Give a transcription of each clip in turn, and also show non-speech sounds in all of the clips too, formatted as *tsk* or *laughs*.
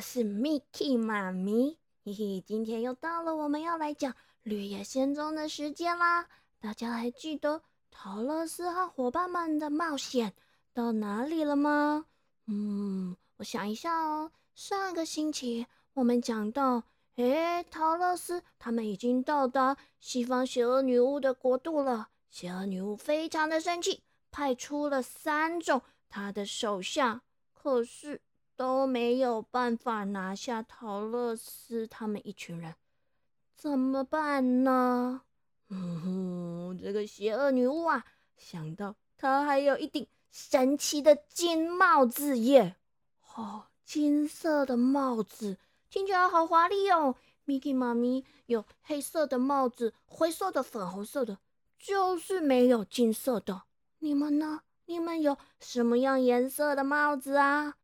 我是 Miki 妈咪，嘿嘿，今天又到了我们要来讲《绿野仙踪》的时间啦！大家还记得陶乐斯和伙伴们的冒险到哪里了吗？嗯，我想一下哦，上个星期我们讲到，诶，陶乐斯他们已经到达西方邪恶女巫的国度了，邪恶女巫非常的生气，派出了三种她的手下，可是。都没有办法拿下陶乐斯他们一群人，怎么办呢？嗯哼，这个邪恶女巫啊，想到她还有一顶神奇的金帽子耶！哦，金色的帽子听起来好华丽哦。Miki 妈咪有黑色的帽子、灰色的、粉红色的，就是没有金色的。你们呢？你们有什么样颜色的帽子啊？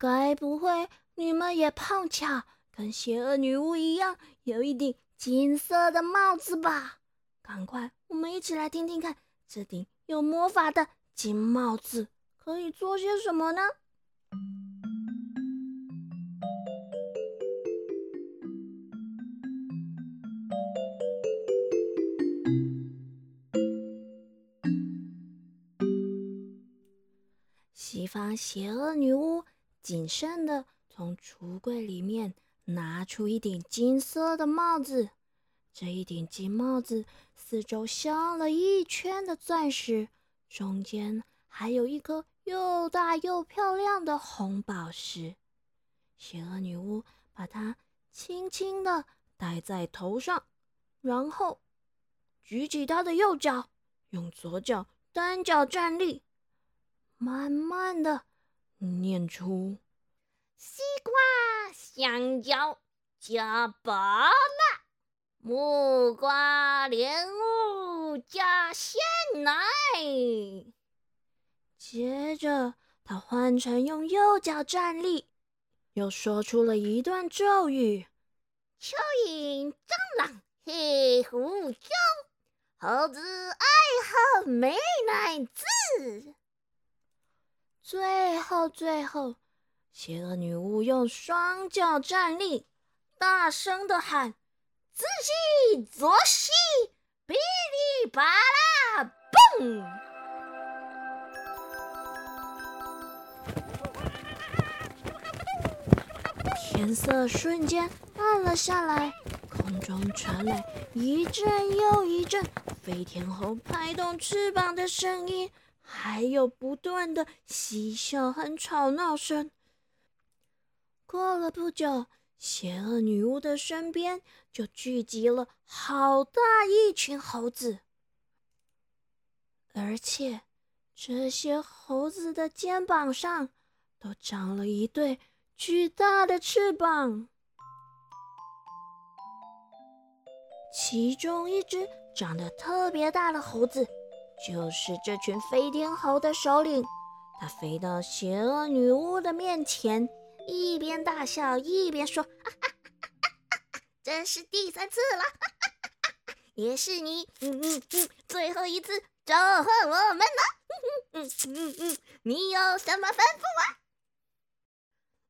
该不会你们也碰巧跟邪恶女巫一样，有一顶金色的帽子吧？赶快，我们一起来听听看，这顶有魔法的金帽子可以做些什么呢？西方邪恶女巫。谨慎的从橱柜里面拿出一顶金色的帽子，这一顶金帽子四周镶了一圈的钻石，中间还有一颗又大又漂亮的红宝石。邪恶女巫把它轻轻的戴在头上，然后举起她的右脚，用左脚单脚站立，慢慢的。念出西瓜、香蕉加芭乐，木瓜、莲雾加鲜奶。接着，他换成用右脚站立，又说出了一段咒语：蚯蚓、蟑螂、黑胡椒，猴子爱喝美奶滋。最后，最后，邪恶女巫用双脚站立，大声的喊：“自西左西，噼里啪啦，嘣！”天色瞬间暗了下来，空中传来一阵又一阵飞天猴拍动翅膀的声音。还有不断的嬉笑和吵闹声。过了不久，邪恶女巫的身边就聚集了好大一群猴子，而且这些猴子的肩膀上都长了一对巨大的翅膀。其中一只长得特别大的猴子。就是这群飞天猴的首领，他飞到邪恶女巫的面前，一边大笑一边说：“这是第三次了，哈哈哈哈也是你嗯嗯嗯最后一次召唤我们了。嗯嗯嗯嗯，你有什么吩咐啊？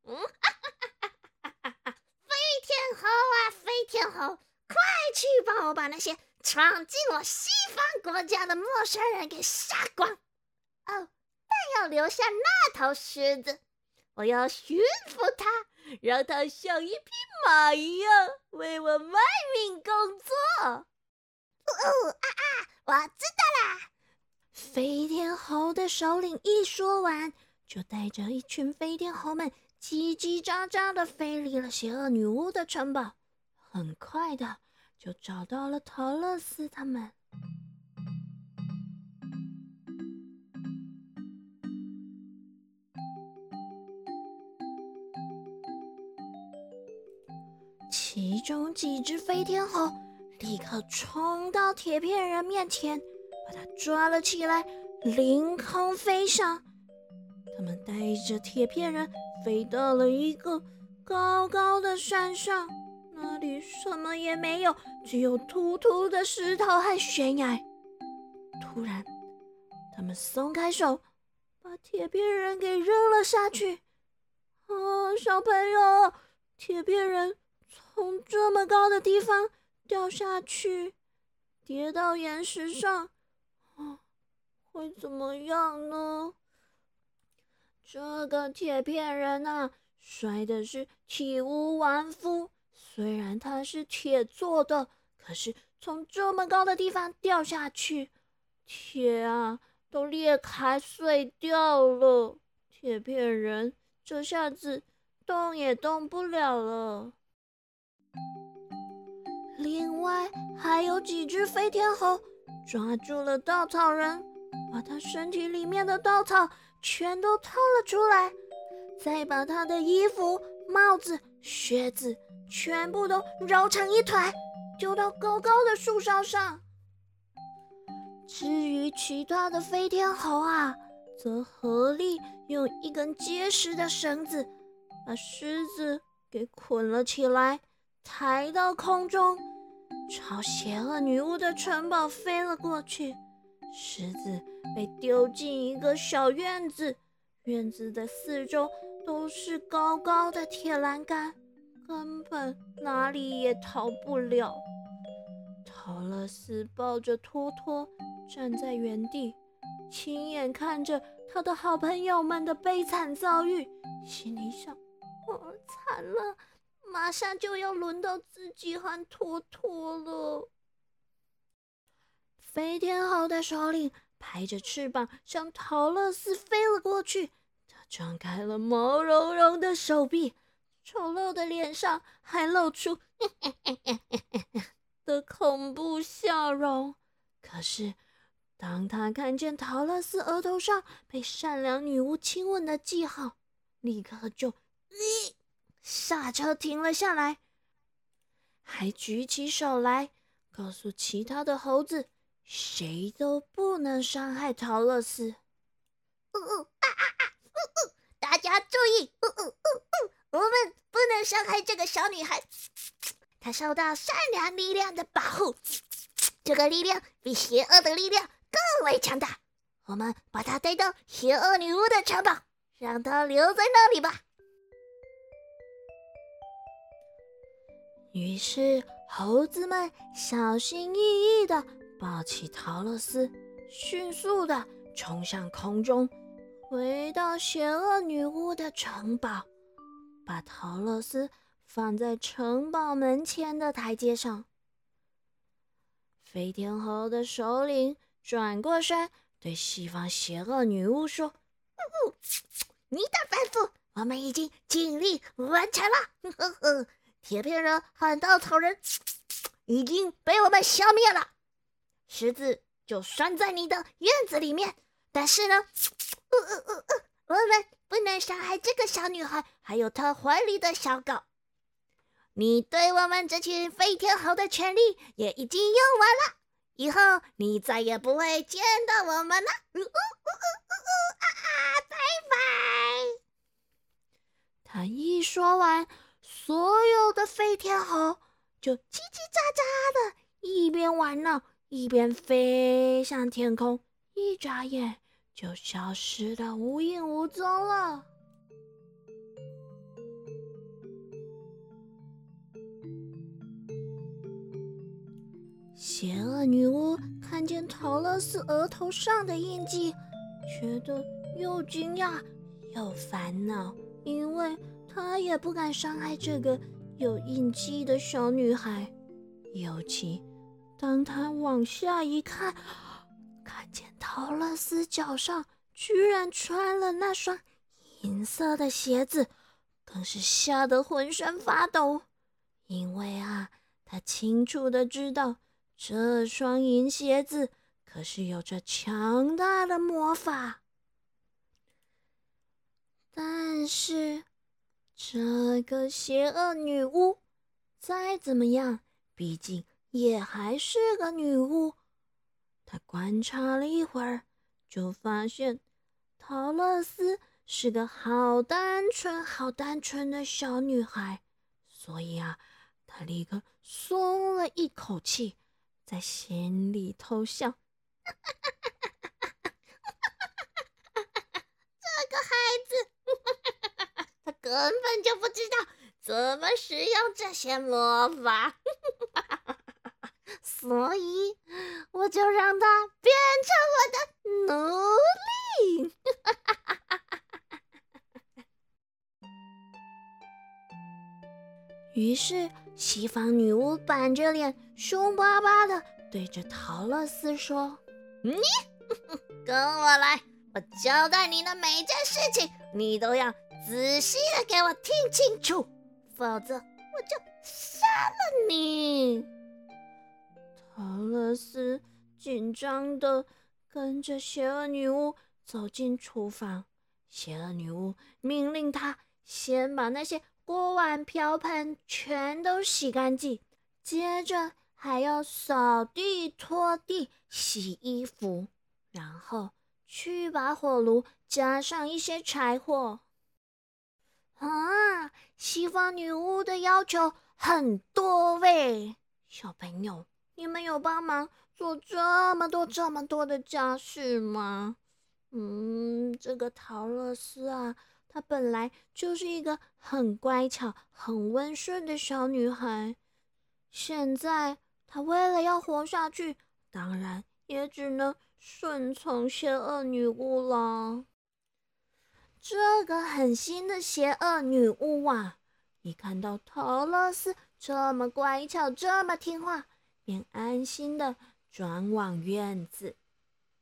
嗯，飞天猴啊，飞天猴，快去帮我把那些……闯进我西方国家的陌生人给杀光！哦，但要留下那头狮子，我要驯服它，让它像一匹马一样为我卖命工作。哦哦啊啊！我知道啦！飞天猴的首领一说完，就带着一群飞天猴们叽叽喳喳的飞离了邪恶女巫的城堡。很快的。就找到了陶乐斯他们。其中几只飞天猴立刻冲到铁片人面前，把他抓了起来，凌空飞上。他们带着铁片人飞到了一个高高的山上。那里什么也没有，只有突突的石头和悬崖。突然，他们松开手，把铁片人给扔了下去。啊！小朋友，铁片人从这么高的地方掉下去，跌到岩石上，啊，会怎么样呢？这个铁片人啊，摔的是体无完肤。虽然他是铁做的，可是从这么高的地方掉下去，铁啊都裂开碎掉了。铁片人这下子动也动不了了。另外还有几只飞天猴抓住了稻草人，把他身体里面的稻草。全都掏了出来，再把他的衣服、帽子、靴子全部都揉成一团，丢到高高的树梢上。至于其他的飞天猴啊，则合力用一根结实的绳子把狮子给捆了起来，抬到空中，朝邪恶女巫的城堡飞了过去。狮子被丢进一个小院子，院子的四周都是高高的铁栏杆，根本哪里也逃不了。陶乐斯抱着托托站在原地，亲眼看着他的好朋友们的悲惨遭遇，心里想：哦，惨了，马上就要轮到自己和托托了。飞天猴的首领拍着翅膀向陶乐斯飞了过去，他张开了毛茸茸的手臂，丑陋的脸上还露出的恐怖笑容。可是，当他看见陶乐斯额头上被善良女巫亲吻的记号，立刻就刹车停了下来，还举起手来告诉其他的猴子。谁都不能伤害陶乐斯。呜呜啊啊啊！呜呜，大家注意！呜呜呜呜，我们不能伤害这个小女孩。她受到善良力量的保护，这个力量比邪恶的力量更为强大。我们把她带到邪恶女巫的城堡，让她留在那里吧。于是，猴子们小心翼翼的。抱起陶乐斯，迅速的冲向空中，回到邪恶女巫的城堡，把陶乐斯放在城堡门前的台阶上。飞天猴的首领转过身，对西方邪恶女巫说：“你的吩咐，我们已经尽力完成了。*laughs* 呵呵，铁片人和稻草人 *tsk* 已经被我们消灭了。”狮子就拴在你的院子里面，但是呢，*tsk* 呃呃呃呃，我们不能伤害这个小女孩，还有他怀里的小狗。你对我们这群飞天猴的权利也已经用完了，以后你再也不会见到我们了。呜呜呜呜呜呜啊啊！拜拜。他一说完，所有的飞天猴就叽叽喳喳的，一边玩闹。一边飞向天空，一眨眼就消失的无影无踪了。邪恶女巫看见陶乐斯额头上的印记，觉得又惊讶又烦恼，因为她也不敢伤害这个有印记的小女孩，尤其。当她往下一看，看见陶乐斯脚上居然穿了那双银色的鞋子，更是吓得浑身发抖。因为啊，他清楚的知道这双银鞋子可是有着强大的魔法。但是，这个邪恶女巫再怎么样，毕竟……也还是个女巫，她观察了一会儿，就发现陶乐斯是个好单纯、好单纯的小女孩，所以啊，她立刻松了一口气，在心里偷笑：“ *laughs* 这个孩子，他根本就不知道怎么使用这些魔法，所以我就让他变成我的奴隶。于是，西方女巫板着脸，凶巴巴的对着陶乐斯说：“你跟我来，我交代你的每件事情，你都要仔细的给我听清楚，否则我就杀了你。”陶乐斯紧张的跟着邪恶女巫走进厨房，邪恶女巫命令他先把那些。锅碗瓢盆全都洗干净，接着还要扫地、拖地、洗衣服，然后去把火炉加上一些柴火。啊，西方女巫的要求很多喂，小朋友，你们有帮忙做这么多、这么多的家事吗？嗯，这个陶乐斯啊。她本来就是一个很乖巧、很温顺的小女孩，现在她为了要活下去，当然也只能顺从邪恶女巫了。这个狠心的邪恶女巫啊，一看到陶乐斯这么乖巧、这么听话，便安心的转往院子。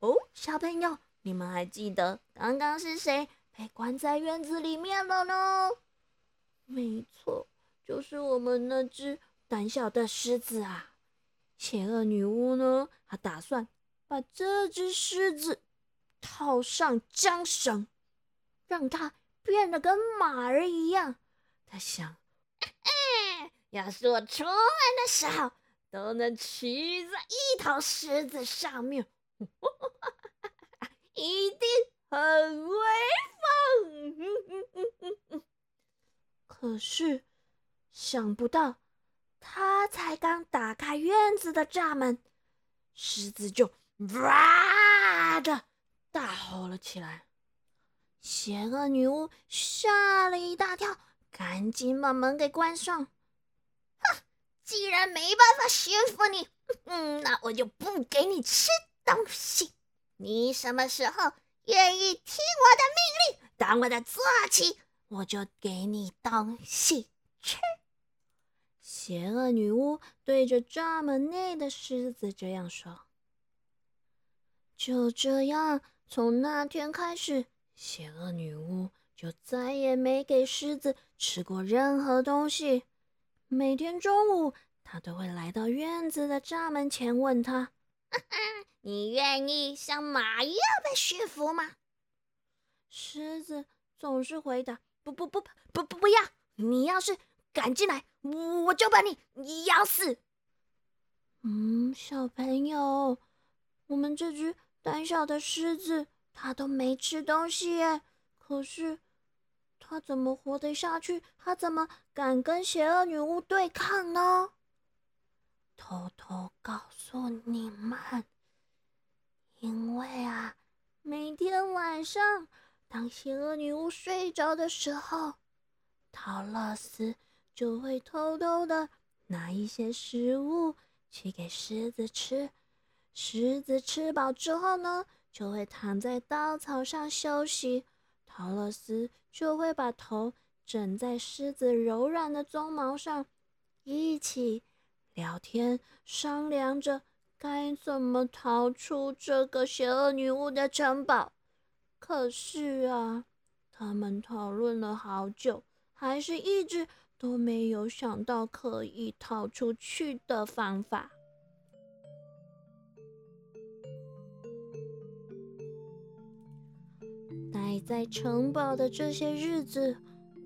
哦，小朋友，你们还记得刚刚是谁？被关在院子里面了呢。没错，就是我们那只胆小的狮子啊！邪恶女巫呢，她打算把这只狮子套上缰绳，让它变得跟马儿一样。她想，要是我出门的时候都能骑在一头狮子上面，*laughs* 一定很威风。*laughs* 可是，想不到，他才刚打开院子的栅门，狮子就哇的大吼了起来。邪恶女巫吓了一大跳，赶紧把门给关上。哼，既然没办法驯服你，嗯，那我就不给你吃东西。你什么时候愿意听我的命令，当我的坐骑？我就给你东西吃。邪恶女巫对着栅门内的狮子这样说。就这样，从那天开始，邪恶女巫就再也没给狮子吃过任何东西。每天中午，她都会来到院子的栅门前，问他：“ *laughs* 你愿意像马一样被驯服吗？”狮子总是回答。不不不不不不要！你要是敢进来，我就把你咬死。嗯，小朋友，我们这只胆小的狮子，它都没吃东西耶。可是，它怎么活得下去？它怎么敢跟邪恶女巫对抗呢？偷偷告诉你们，因为啊，每天晚上。当邪恶女巫睡着的时候，陶乐斯就会偷偷的拿一些食物去给狮子吃。狮子吃饱之后呢，就会躺在稻草上休息。陶乐斯就会把头枕在狮子柔软的鬃毛上，一起聊天，商量着该怎么逃出这个邪恶女巫的城堡。可是啊，他们讨论了好久，还是一直都没有想到可以逃出去的方法。待在城堡的这些日子，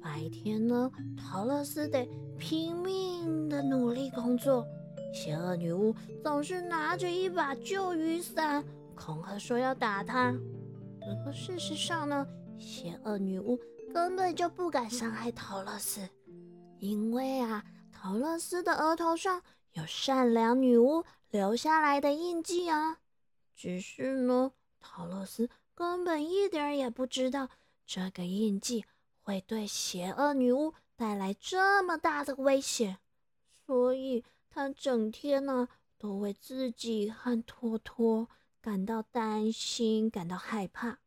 白天呢，陶乐斯得拼命的努力工作，邪恶女巫总是拿着一把旧雨伞，恐吓说要打他。可事实上呢，邪恶女巫根本就不敢伤害陶乐斯，因为啊，陶乐斯的额头上有善良女巫留下来的印记啊。只是呢，陶乐斯根本一点也不知道这个印记会对邪恶女巫带来这么大的危险，所以他整天呢都为自己和托托感到担心，感到害怕。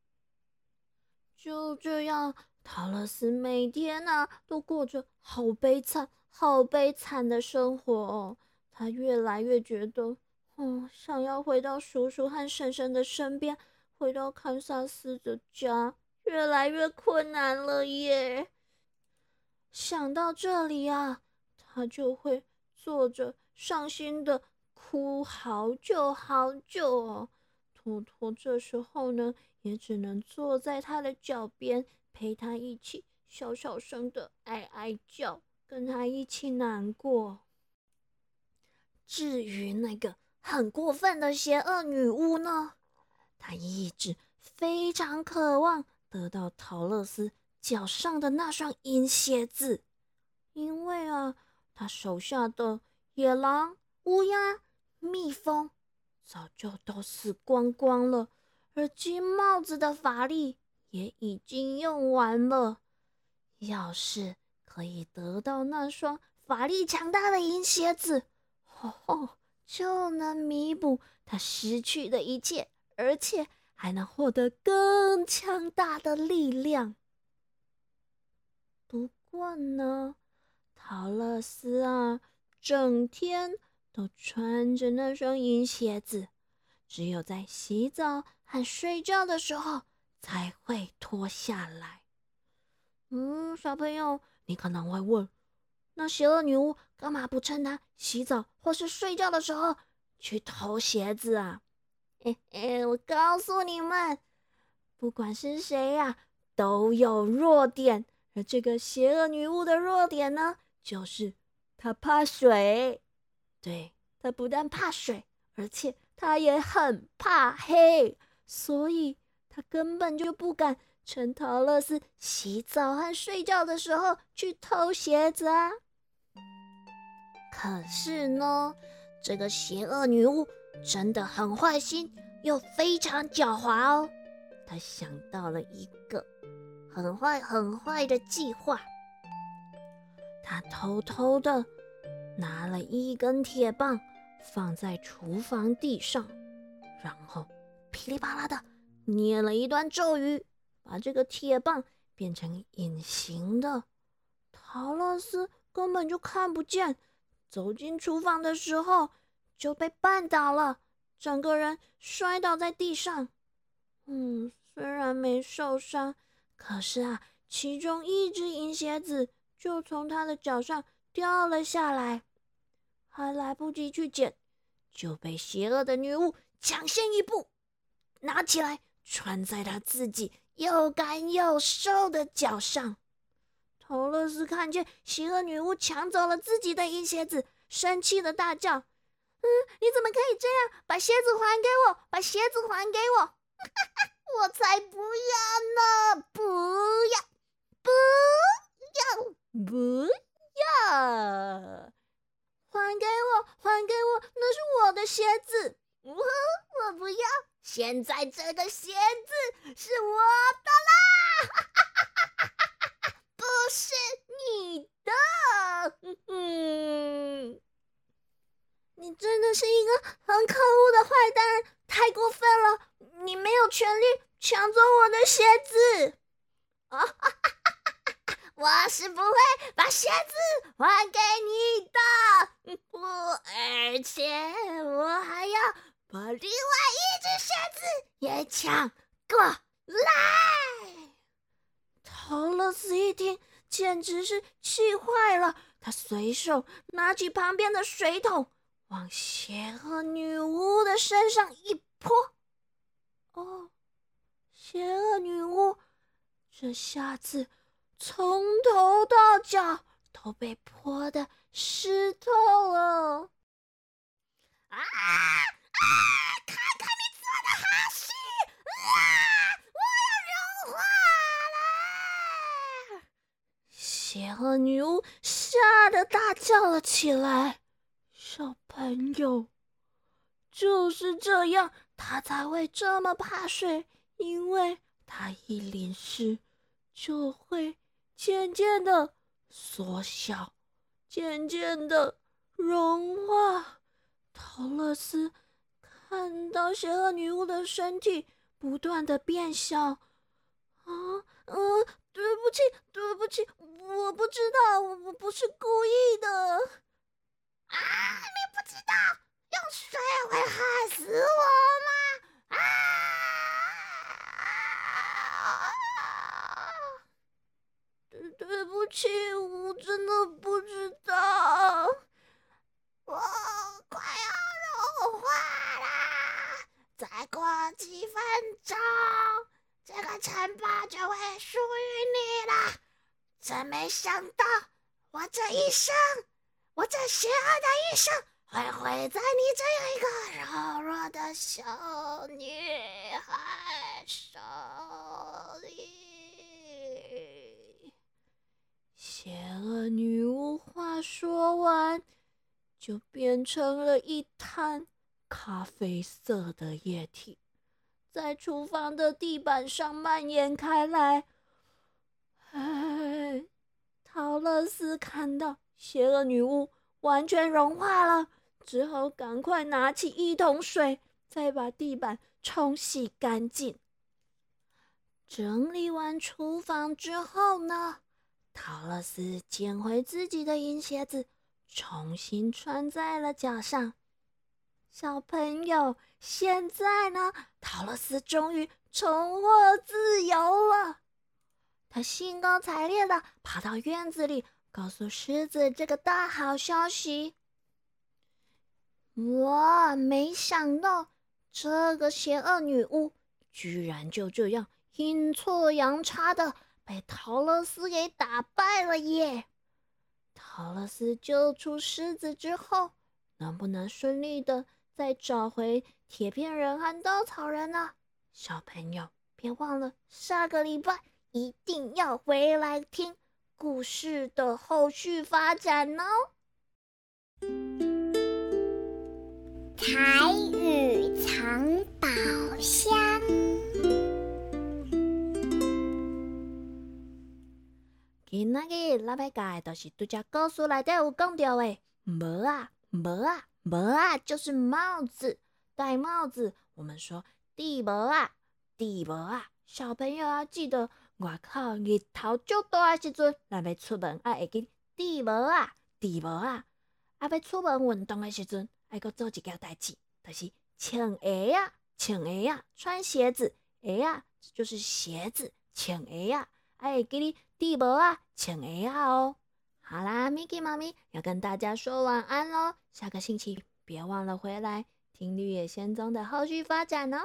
就这样，陶乐斯每天呢都过着好悲惨、好悲惨的生活哦。他越来越觉得，嗯，想要回到叔叔和婶婶的身边，回到堪萨斯的家，越来越困难了耶。想到这里啊，他就会坐着伤心的哭好久好久哦。托托这时候呢。也只能坐在他的脚边，陪他一起小小声的哀哀叫，跟他一起难过。至于那个很过分的邪恶女巫呢，她一直非常渴望得到陶乐斯脚上的那双银鞋子，因为啊，他手下的野狼、乌鸦、蜜蜂早就都死光光了。而金帽子的法力也已经用完了，要是可以得到那双法力强大的银鞋子，哦，就能弥补他失去的一切，而且还能获得更强大的力量。不过呢，陶乐斯啊，整天都穿着那双银鞋子，只有在洗澡。和睡觉的时候才会脱下来。嗯，小朋友，你可能会问：那邪恶女巫干嘛不趁他洗澡或是睡觉的时候去偷鞋子啊？嘿嘿，我告诉你们，不管是谁呀，都有弱点。而这个邪恶女巫的弱点呢，就是她怕水。对，她不但怕水，而且她也很怕黑。所以他根本就不敢趁陶乐斯洗澡和睡觉的时候去偷鞋子啊！可是呢，这个邪恶女巫真的很坏心，又非常狡猾哦。他想到了一个很坏很坏的计划。他偷偷的拿了一根铁棒，放在厨房地上，然后。噼里啪啦的念了一段咒语，把这个铁棒变成隐形的。陶乐斯根本就看不见，走进厨房的时候就被绊倒了，整个人摔倒在地上。嗯，虽然没受伤，可是啊，其中一只银鞋子就从他的脚上掉了下来，还来不及去捡，就被邪恶的女巫抢先一步。拿起来穿在他自己又干又瘦的脚上。头乐斯看见邪恶女巫抢走了自己的银鞋子，生气的大叫：“嗯，你怎么可以这样？把鞋子还给我！把鞋子还给我！*laughs* 我才不要呢！不要，不要，不要！还给我！还给我！那是我的鞋子！我我不要！”现在这个鞋子是我的啦，*laughs* 不是你的。嗯，*laughs* 你真的是一个很可恶的坏蛋，太过分了！你没有权利抢走我的鞋子。啊哈哈哈！我是不会把鞋子还给你的。不而且我还要。把另外一只鞋子也抢过来！陶乐斯一听，简直是气坏了。他随手拿起旁边的水桶，往邪恶女巫的身上一泼。哦，邪恶女巫这下子从头到脚都被泼的湿透了！啊！啊！看看你做的好事！啊！我要融化了！邪恶女巫吓得大叫了起来。小朋友，就是这样，他才会这么怕水，因为他一淋湿就会渐渐的缩小，渐渐的融化。陶乐斯看到邪恶女巫的身体不断的变小，啊，嗯，对不起，对不起，我不知道，我不是故意的。啊，你不知道用水会害死我吗？啊！对，对不起，我真的不知道。我快要融化啦，再过几分钟，这个城堡就会属于你了。真没想到，我这一生，我这邪恶的一生，会毁在你这样一个柔弱的小女孩手里。邪恶女巫话说完。就变成了一滩咖啡色的液体，在厨房的地板上蔓延开来。哎，陶乐斯看到邪恶女巫完全融化了，只好赶快拿起一桶水，再把地板冲洗干净。整理完厨房之后呢，陶乐斯捡回自己的银鞋子。重新穿在了脚上，小朋友，现在呢？陶乐斯终于重获自由了。他兴高采烈的跑到院子里，告诉狮子这个大好消息。哇！没想到这个邪恶女巫居然就这样阴错阳差的被陶乐斯给打败了耶！陶乐斯救出狮子之后，能不能顺利的再找回铁片人和稻草人呢？小朋友，别忘了下个礼拜一定要回来听故事的后续发展哦。彩雨藏宝箱。今仔日咱要教的就是拄只故事内底有讲到的帽啊，帽啊，帽啊，就是帽子，戴帽子。我们说戴帽啊，戴帽啊。小朋友要记得，外口日头足大的时阵，咱要出门啊，会记戴帽啊，戴帽啊。啊，要出门运动的时阵，爱搁做一件代志，就是穿鞋啊，穿鞋啊，穿鞋子，鞋啊，就是鞋子，穿鞋啊，爱记哩。地博啊，穿鞋啊哦！好啦，Miki 妈咪要跟大家说晚安喽。下个星期别忘了回来听《绿野仙踪》的后续发展哦。